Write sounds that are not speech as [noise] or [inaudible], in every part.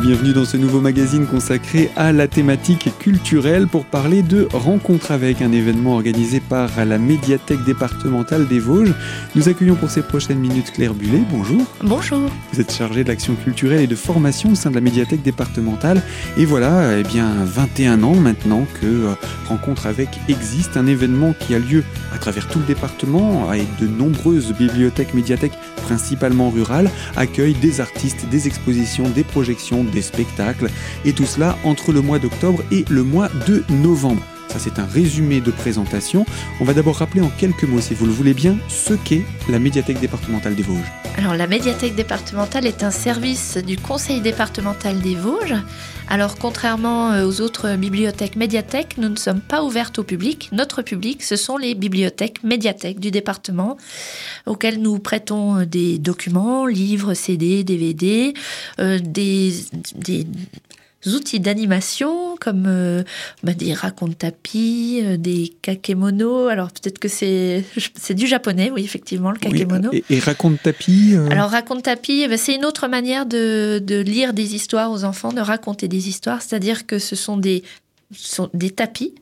bienvenue dans ce nouveau magazine consacré à la thématique culturelle pour parler de Rencontre avec, un événement organisé par la médiathèque départementale des Vosges. Nous accueillons pour ces prochaines minutes Claire Bullet. Bonjour. Bonjour. Vous êtes chargée de l'action culturelle et de formation au sein de la médiathèque départementale. Et voilà, eh bien, 21 ans maintenant que euh, Rencontre avec existe, un événement qui a lieu à travers tout le département et de nombreuses bibliothèques, médiathèques, principalement rurales, accueillent des artistes, des expositions, des projections, des spectacles, et tout cela entre le mois d'octobre et le mois de novembre. Ça, c'est un résumé de présentation. On va d'abord rappeler en quelques mots, si vous le voulez bien, ce qu'est la médiathèque départementale des Vosges. Alors, la médiathèque départementale est un service du conseil départemental des Vosges. Alors, contrairement euh, aux autres bibliothèques médiathèques, nous ne sommes pas ouvertes au public. Notre public, ce sont les bibliothèques médiathèques du département, auxquelles nous prêtons des documents, livres, CD, DVD, euh, des outils d'animation comme euh, bah, des raconte tapis, euh, des kakemono. Alors peut-être que c'est [laughs] c'est du japonais, oui effectivement le kakemono. et, raconte tapis. Euh Alors raconte tapis, eh ben, c'est une autre manière de, de lire des histoires aux enfants, de raconter des histoires, c'est-à-dire que ce sont des sont des tapis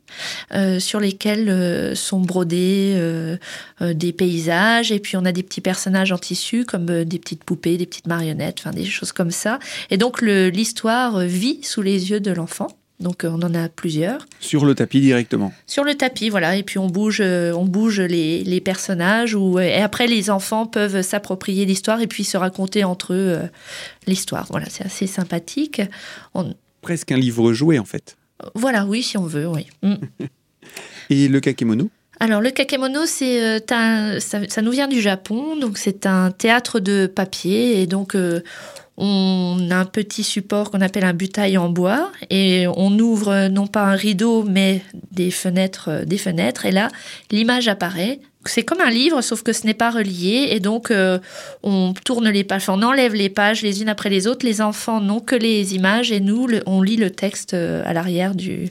euh, sur lesquels euh, sont brodés euh, des paysages et puis on a des petits personnages en tissu comme des petites poupées, des petites marionnettes, enfin des choses comme ça. Et donc l'histoire vit sous les yeux de l'enfant. Donc on en a plusieurs. Sur le tapis directement. Sur le tapis, voilà. Et puis on bouge, on bouge les, les personnages. Ou, et après les enfants peuvent s'approprier l'histoire et puis se raconter entre eux l'histoire. Voilà, c'est assez sympathique. On... Presque un livre joué en fait. Voilà, oui, si on veut, oui. Mm. [laughs] Et le kakemono? Alors le kakemono, c'est euh, ça, nous vient du Japon, donc c'est un théâtre de papier et donc euh, on a un petit support qu'on appelle un butail en bois et on ouvre non pas un rideau mais des fenêtres, euh, des fenêtres et là l'image apparaît. C'est comme un livre sauf que ce n'est pas relié et donc on tourne les pages, on enlève les pages les unes après les autres. Les enfants n'ont que les images et nous on lit le texte à l'arrière du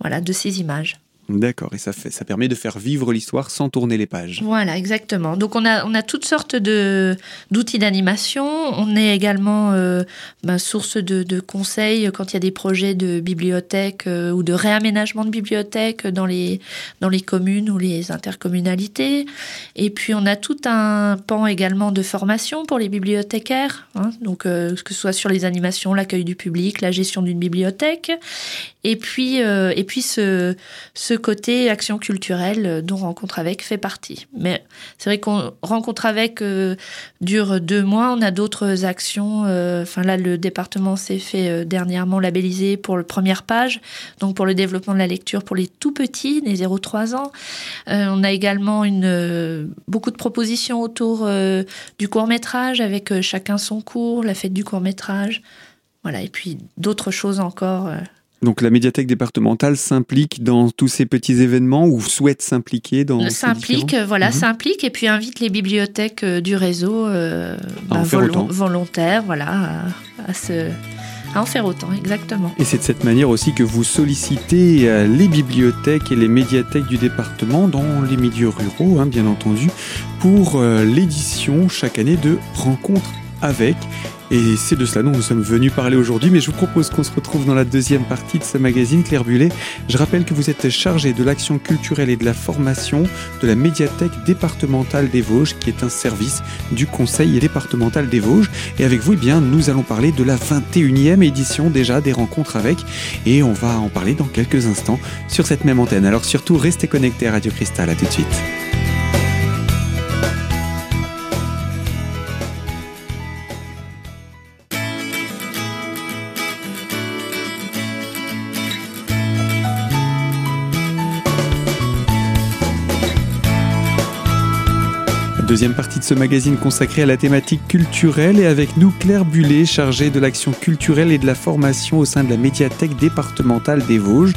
voilà de ces images. D'accord, et ça, fait, ça permet de faire vivre l'histoire sans tourner les pages. Voilà, exactement. Donc on a, on a toutes sortes de, d'outils d'animation. On est également euh, ben, source de, de, conseils quand il y a des projets de bibliothèque euh, ou de réaménagement de bibliothèque dans les, dans les communes ou les intercommunalités. Et puis on a tout un pan également de formation pour les bibliothécaires, hein. donc euh, que ce soit sur les animations, l'accueil du public, la gestion d'une bibliothèque. Et puis, et puis ce, ce côté action culturelle euh, dont Rencontre avec fait partie. Mais c'est vrai qu'on Rencontre avec euh, dure deux mois. On a d'autres actions. Euh, enfin là, le département s'est fait dernièrement labelliser pour le première page, donc pour le développement de la lecture pour les tout petits, les 0-3 ans. on a également une beaucoup de propositions autour du court métrage avec chacun son cours, la fête du court métrage. Voilà, et puis d'autres choses encore. Donc la médiathèque départementale s'implique dans tous ces petits événements ou souhaite s'impliquer dans S'implique, voilà, mhm. s'implique et puis invite les bibliothèques euh, du réseau euh, bah, volontaires, voilà, à, se, en faire autant, exactement. Et c'est de cette manière aussi que vous sollicitez euh, les bibliothèques et les médiathèques du département dans les milieux ruraux, hein, bien entendu, pour l'édition chaque année de Rencontres avec. Et c'est de cela dont nous sommes venus parler aujourd'hui, mais je vous propose qu'on se retrouve dans la deuxième partie de ce magazine, Claire Bullet. Je rappelle que vous êtes chargé de l'action culturelle et de la formation de la médiathèque départementale des Vosges, qui est un service du Conseil départemental des Vosges. Et avec vous, eh bien, nous allons parler de la 21e édition déjà des rencontres avec, et on va en parler dans quelques instants sur cette même antenne. Alors surtout, restez connectés à Radio Cristal, à tout de suite. Deuxième partie de ce magazine consacré à la thématique culturelle et avec nous Claire Bullet, chargée de l'action culturelle et de la formation au sein de la médiathèque départementale des Vosges.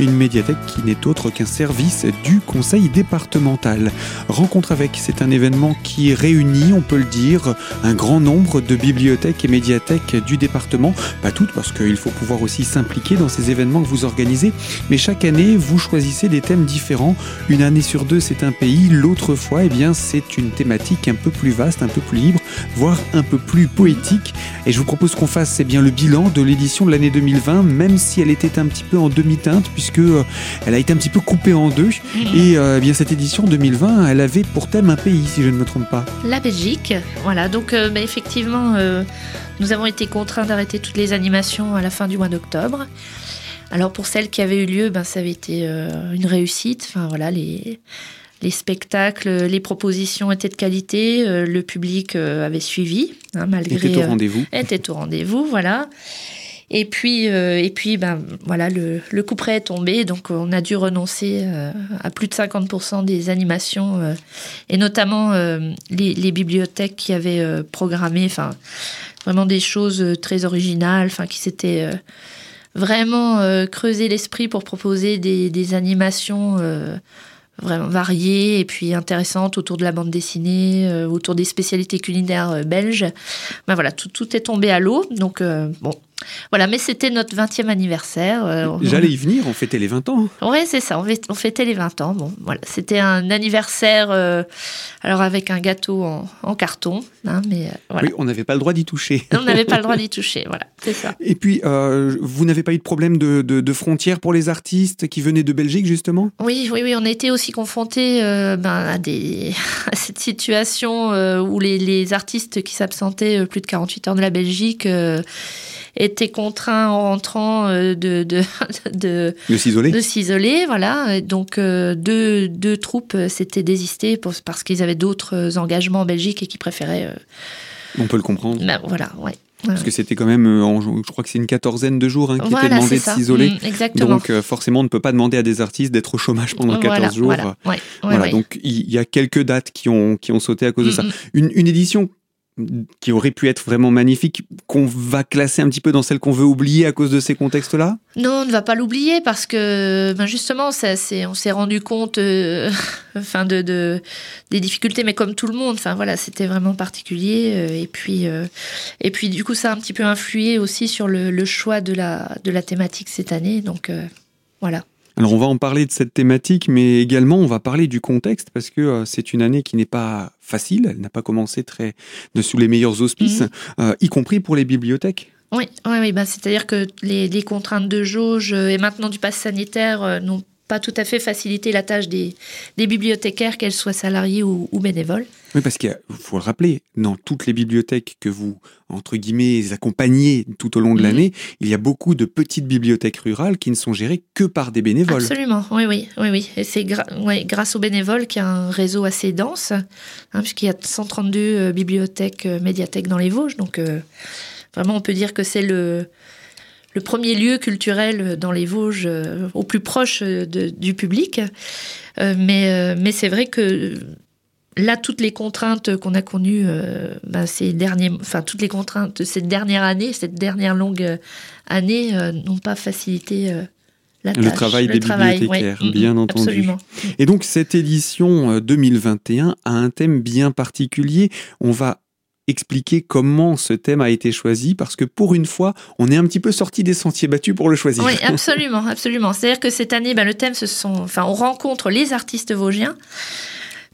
Une médiathèque qui n'est autre qu'un service du conseil départemental. Rencontre avec, c'est un événement qui réunit, on peut le dire, un grand nombre de bibliothèques et médiathèques du département. Pas toutes parce qu'il faut pouvoir aussi s'impliquer dans ces événements que vous organisez. Mais chaque année, vous choisissez des thèmes différents. Une année sur deux, c'est un pays. L'autre fois, eh bien, c'est une thématique thématique un peu plus vaste, un peu plus libre, voire un peu plus poétique. Et je vous propose qu'on fasse c'est bien le bilan de l'édition de l'année 2020, même si elle était un petit peu en demi-teinte, puisque euh, elle a été un petit peu coupée en deux. Et euh, eh bien cette édition 2020, elle avait pour thème un pays, si je ne me trompe pas. La Belgique. Voilà, donc bah, effectivement, nous avons été contraints d'arrêter toutes les animations à la fin du mois d'octobre. Alors pour celles qui avaient eu lieu, ben, ça avait été euh, une réussite. Enfin voilà, les, les spectacles, les propositions étaient de qualité, euh, le public euh, avait suivi, hein, malgré. Était au rendez-vous. était au rendez-vous, voilà. Et puis, et puis, ben voilà, le, le coup près est tombé, donc on a dû renoncer à plus de 50% des animations, et notamment les, les, bibliothèques qui avaient programmé, enfin vraiment des choses très originales, enfin qui s'étaient vraiment euh, creuser l'esprit pour proposer des, des animations euh, vraiment variées et puis intéressantes autour de la bande dessinée, euh, autour des spécialités culinaires belges. Ben voilà, tout, tout est tombé à l'eau. Donc, bon, voilà, mais c'était notre 20e anniversaire. Euh, J'allais y venir, on fêtait les 20 ans. Oui, c'est ça, on fêtait les 20 ans. Bon, voilà, c'était un anniversaire, euh, alors avec un gâteau en, carton, hein, mais euh, Oui, on n'avait pas le droit d'y toucher. [laughs] on n'avait pas le droit d'y [laughs] toucher, voilà, c'est ça. Et puis, vous n'avez pas eu de problème de, frontières pour les artistes qui venaient de Belgique, justement? Oui, oui, oui, on a été aussi confrontés ben, à, des, [laughs] à cette situation où les, les artistes qui s'absentaient plus de 48 heures de la Belgique étaient contraints en rentrant euh, de de [laughs] de, s'isoler. De s'isoler, voilà. Donc euh, deux, deux troupes euh, s'étaient désistées parce qu'ils avaient d'autres engagements en Belgique et qui préféraient. On peut le comprendre. Ben, voilà, ouais. Parce que c'était quand même, je crois que c'est une quatorzaine de jours hein, qui était demandé de s'isoler. Mmh, donc forcément, on ne peut pas demander à des artistes d'être au chômage pendant 14 jours. Voilà, donc il y a quelques dates qui ont, qui ont sauté à cause de mmh, ça. Mmh. Une, une édition qui aurait pu être vraiment magnifique, qu'on va classer un petit peu dans celle qu'on veut oublier à cause de ces contextes-là? Non, on ne va pas l'oublier parce que ben justement, ça, on s'est rendu compte euh, [laughs] enfin de, de, des difficultés, mais comme tout le monde, enfin voilà, c'était vraiment particulier. Euh, et puis, euh, et puis du coup, ça a un petit peu influé aussi sur le, le choix de la, de la thématique cette année. Donc voilà. Alors on va en parler de cette thématique, mais également on va parler du contexte parce que euh, c'est une année qui n'est pas facile, elle n'a pas commencé très de sous les meilleurs auspices, mhm. euh, y compris pour les bibliothèques. Oui, oui, oui bah, c'est-à-dire que les, les, contraintes de jauge et maintenant du pass sanitaire euh, n'ont pas tout à fait faciliter la tâche des, bibliothécaires, qu'elles soient salariés ou, bénévoles. Oui, parce qu'il faut le rappeler, dans toutes les bibliothèques que vous, entre guillemets, accompagnez tout au long de mhm. l'année, il y a beaucoup de petites bibliothèques rurales qui ne sont gérées que par des bénévoles. Absolument, oui, oui, oui, oui. Et c'est grâce aux bénévoles qu'il y a un réseau assez dense, hein, puisqu'il y a 132 euh, bibliothèques, euh, médiathèques dans les Vosges. Donc, euh, vraiment, on peut dire que c'est le, le premier lieu culturel dans les Vosges euh, au plus proche du public. Euh, mais euh, mais c'est vrai que là, toutes les contraintes qu'on a connues ben, ces derniers, enfin toutes les contraintes de cette dernière année, cette dernière longue année, n'ont pas facilité. La tâche, le travail des bibliothécaires, bien entendu. Absolument. Et donc cette édition 2021 a un thème bien particulier. On va expliquer comment ce thème a été choisi parce que pour une fois, on est un petit peu sorti des sentiers battus pour le choisir. Oui, [laughs] absolument, absolument. C'est-à-dire que cette année, ben, le thème, ce sont, enfin, on rencontre les artistes vosgiens.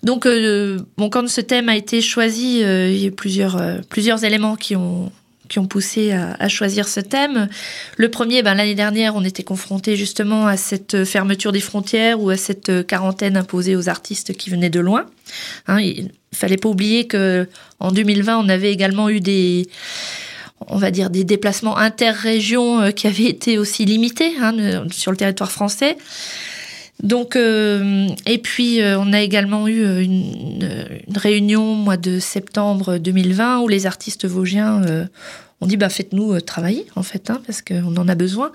Donc, euh, bon, quand ce thème a été choisi, euh, il y a plusieurs, euh, plusieurs éléments qui ont qui ont poussé à, choisir ce thème. Le premier, ben, l'année dernière, on était confronté justement à cette fermeture des frontières ou à cette quarantaine imposée aux artistes qui venaient de loin. Hein, il fallait pas oublier que en 2020, on avait également eu des on va dire des déplacements interrégions euh, qui avaient été aussi limités hein, sur le territoire français. Donc, euh, et puis euh, on a également eu une, une, réunion au mois de septembre 2020 où les artistes vosgiens euh, ont dit bah faites-nous travailler en fait hein, parce qu'on en a besoin.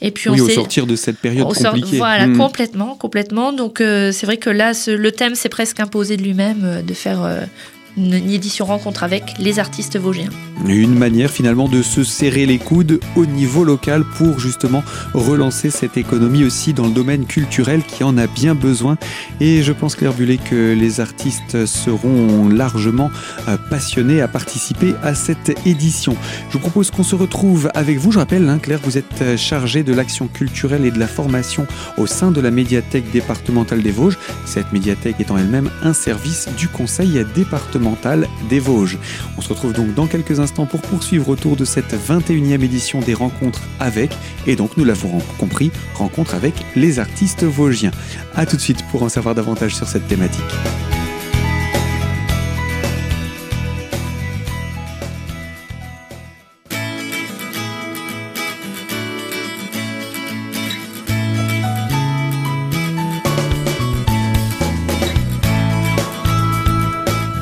Et puis on oui, au sortir de cette période compliquée. voilà, hmm. complètement, complètement. Donc c'est vrai que là, le thème s'est presque imposé de lui-même de faire une édition rencontre avec les artistes vosgiens. Une manière finalement de se serrer les coudes au niveau local pour justement relancer cette économie aussi dans le domaine culturel qui en a bien besoin. Et je pense Claire Bullet que les artistes seront largement euh, passionnés à participer à cette édition. Je vous propose qu'on se retrouve avec vous. Je rappelle, hein, Claire, vous êtes euh, chargée de l'action culturelle et de la formation au sein de la médiathèque départementale des Vosges. Cette médiathèque étant elle-même un service du conseil départemental des Vosges. On se retrouve donc dans quelques instants pour poursuivre autour de cette 21e édition des rencontres avec, et donc nous l'avons compris, rencontre avec les artistes vosgiens. A tout de suite pour en savoir davantage sur cette thématique.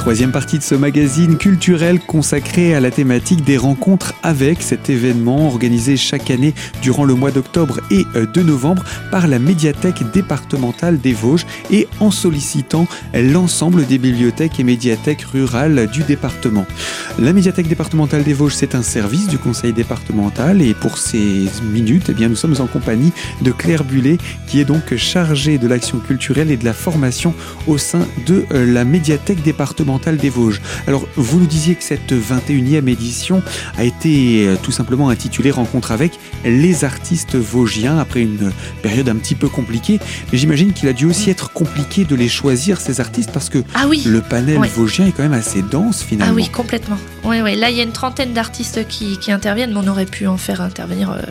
Troisième partie de ce magazine culturel consacré à la thématique des rencontres avec cet événement organisé chaque année durant le mois d'octobre et euh, de novembre par la médiathèque départementale des Vosges et en sollicitant l'ensemble des bibliothèques et médiathèques rurales du département. La médiathèque départementale des Vosges, c'est un service du conseil départemental et pour ces minutes, eh bien, nous sommes en compagnie de Claire Bullet qui est donc chargée de l'action culturelle et de la formation au sein de euh, la médiathèque départementale des Vosges. Alors, vous nous disiez que cette 21e édition a été euh, tout simplement intitulée Rencontre avec les artistes vosgiens après une période un petit peu compliquée. Mais j'imagine qu'il a dû aussi être compliqué de les choisir, ces artistes, parce que ah oui. le panel vosgien est quand même assez dense finalement. Ah oui, complètement. Oui, oui. Là, il y a une trentaine d'artistes qui, interviennent, mais on aurait pu en faire intervenir. Euh,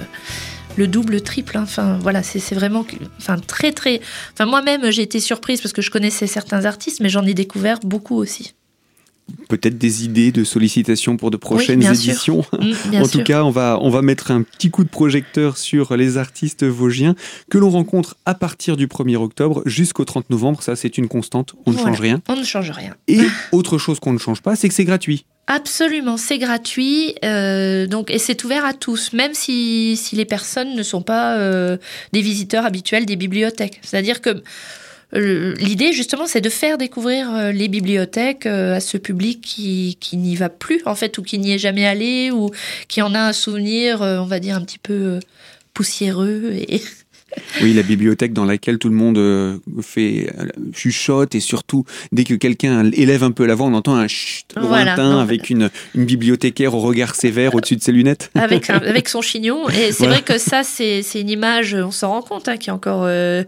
le double, le triple. Hein. Enfin, voilà, c'est vraiment, enfin, très, très. Enfin, moi-même, j'ai été surprise parce que je connaissais certains artistes, mais j'en ai découvert beaucoup aussi peut-être des idées de sollicitations pour de prochaines éditions. Mm, [laughs] en tout cas, on va, on va mettre un petit coup de projecteur sur les artistes vosgiens que l'on rencontre à partir du 1er octobre jusqu'au 30 novembre. Ça, c'est une constante. On ne change rien. On ne change rien. Et autre chose qu'on ne change pas, c'est que c'est gratuit. Absolument, c'est gratuit, euh, donc et c'est ouvert à tous, même si, si les personnes ne sont pas euh, des visiteurs habituels des bibliothèques. C'est-à-dire que euh, l'idée justement c'est de faire découvrir les bibliothèques à ce public qui, qui n'y va plus en fait ou qui n'y est jamais allé ou qui en a un souvenir on va dire un petit peu poussiéreux et oui, la bibliothèque dans laquelle tout le monde euh, fait euh, chuchote et surtout dès que quelqu'un élève un peu la voix, on entend un chut lointain avec une, une, bibliothécaire au regard sévère au-dessus de ses lunettes. Avec, [laughs] avec son chignon. Et c'est vrai que ça, c'est une image, on s'en rend compte, hein, qui est encore euh,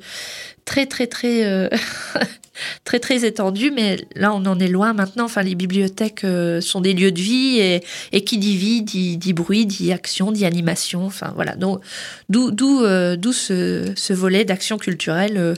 très très très [laughs] très très étendu, mais là on en est loin maintenant. Enfin, les bibliothèques euh, sont des lieux de vie et, qui dit vie dit, bruit, dit action, dit animation. Enfin voilà, donc d'où d'où euh, d'où ce, ce, volet d'action culturelle euh,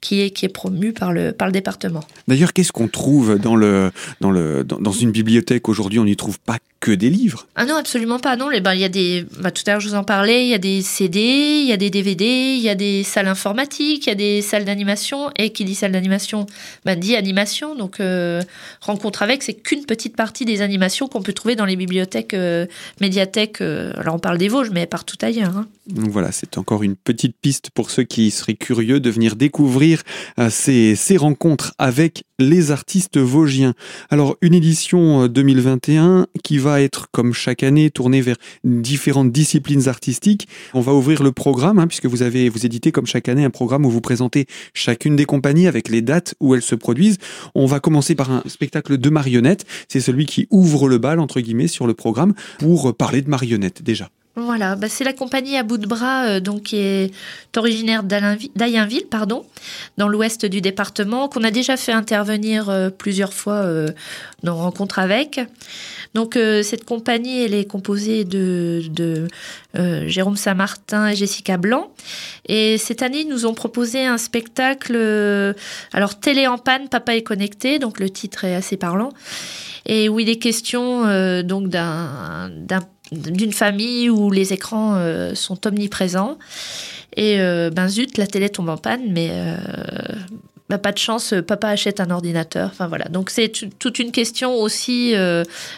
qui est, qui est promu par le, par le département. D'ailleurs, qu'est-ce qu'on trouve dans, le, dans, le, dans, une bibliothèque? Aujourd'hui On n'y trouve pas que des livres. Ah non, absolument pas. Non, ben, il y a des, bah, tout à l'heure je vous en parlais, il y a des CD, il y a des DVD, il y a des salles informatiques, il y a des salles d'animation. Et qui dit salle d'animation, bah, dit animation. Donc, euh, rencontre avec, c'est qu'une petite partie des animations qu'on peut trouver dans les bibliothèques, euh, médiathèques. Euh, alors, on parle des Vosges, mais partout ailleurs. Hein. Donc voilà, c'est encore une petite piste pour ceux qui seraient curieux de venir découvrir ces, ces rencontres avec les artistes vosgiens. Alors une édition 2021 euh, qui va être comme chaque année tournée vers différentes disciplines artistiques. On va ouvrir le programme hein, puisque vous avez vous éditez comme chaque année un programme où vous présentez chacune des compagnies avec les dates où elles se produisent. On va commencer par un spectacle de marionnettes. C'est celui qui ouvre le bal entre guillemets sur le programme pour parler de marionnettes déjà. Voilà, bah c'est la compagnie à bout de bras, euh, donc qui est originaire d'Ayenville, pardon, dans l'ouest du département, qu'on a déjà fait intervenir euh, plusieurs fois euh, dans Rencontre avec. Donc cette compagnie, elle est composée de, de Jérôme Saint-Martin et Jessica Blanc. Et cette année, ils nous ont proposé un spectacle, alors Télé en panne, Papa est connecté, donc le titre est assez parlant et où il est question donc d'un d'une famille où les écrans euh, sont omniprésents. Et euh, ben zut, la télé tombe en panne, mais euh, ben, pas de chance, papa achète un ordinateur. Voilà. Donc c'est toute une question aussi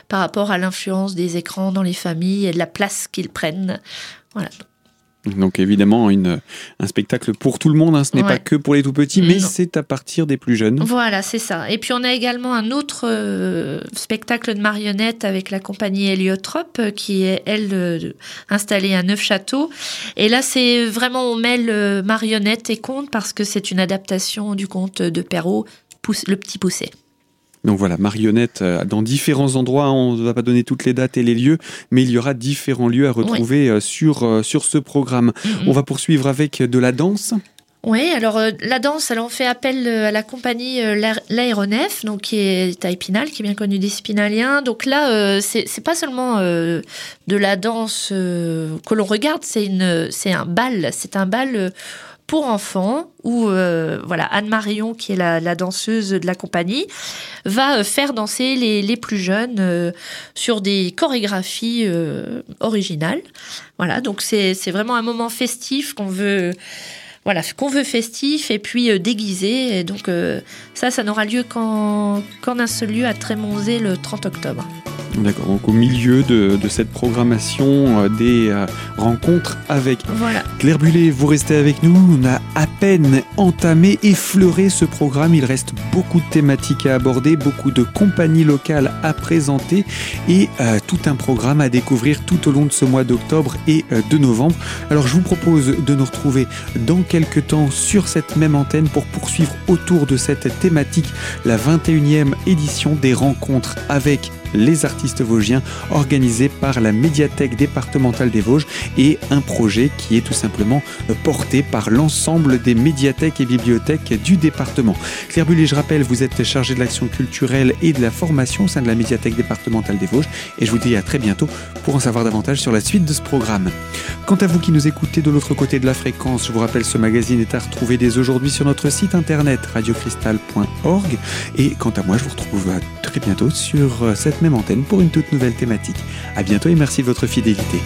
par rapport à l'influence des écrans dans les familles et de la place qu'ils prennent. Voilà. Donc évidemment, une, un spectacle pour tout le monde, hein. ce n'est pas que pour les tout petits, mais c'est à partir des plus jeunes. Voilà, c'est ça. Et puis on a également un autre euh, spectacle de marionnettes avec la compagnie Héliotrope, euh, qui est, elle, euh, installée à Neufchâteau. Et là, c'est vraiment, on mêle marionnettes et contes parce que c'est une adaptation du conte de Perrault, Le Petit Poussé. Donc voilà, marionnettes euh, dans différents endroits. On ne va pas donner toutes les dates et les lieux, mais il y aura différents lieux à retrouver euh, sur, euh, sur ce programme. On va poursuivre avec de la danse. Oui, alors la danse, alors on fait appel à la compagnie L'Aéronef, donc qui est à Épinal, qui est bien connue des Spinaliens. Donc là, c'est pas seulement de la danse que l'on regarde, c'est une, c'est un bal, c'est un bal pour enfants où euh, voilà Anne Marion qui est la, danseuse de la compagnie va euh, faire danser les, plus jeunes euh, sur des chorégraphies originales. Voilà donc c'est vraiment un moment festif qu'on veut voilà qu'on veut festif et puis déguisé et donc ça ça n'aura lieu qu'en un seul lieu à Trémonzé le 30 octobre D'accord, donc au milieu de, cette programmation euh, des euh, rencontres avec voilà. Claire Bullet, vous restez avec nous. On a à peine entamé, effleuré ce programme. Il reste beaucoup de thématiques à aborder, beaucoup de compagnies locales à présenter et euh, tout un programme à découvrir tout au long de ce mois d'octobre et de novembre. Alors je vous propose de nous retrouver dans quelques temps sur cette même antenne pour poursuivre autour de cette thématique la 21e édition des rencontres avec les artistes vosgiens organisé par la médiathèque départementale des Vosges et un projet qui est tout simplement porté par l'ensemble des médiathèques et bibliothèques du département. Claire Bullet, je rappelle, vous êtes chargé de l'action culturelle et de la formation au sein de la médiathèque départementale des Vosges et je vous dis à très bientôt pour en savoir davantage sur la suite de ce programme. Quant à vous qui nous écoutez de l'autre côté de la fréquence, je vous rappelle ce magazine est à retrouver dès aujourd'hui sur notre site internet radiocristal.org et quant à moi je vous retrouve très bientôt sur même antenne pour une toute nouvelle thématique. À bientôt et merci de votre fidélité.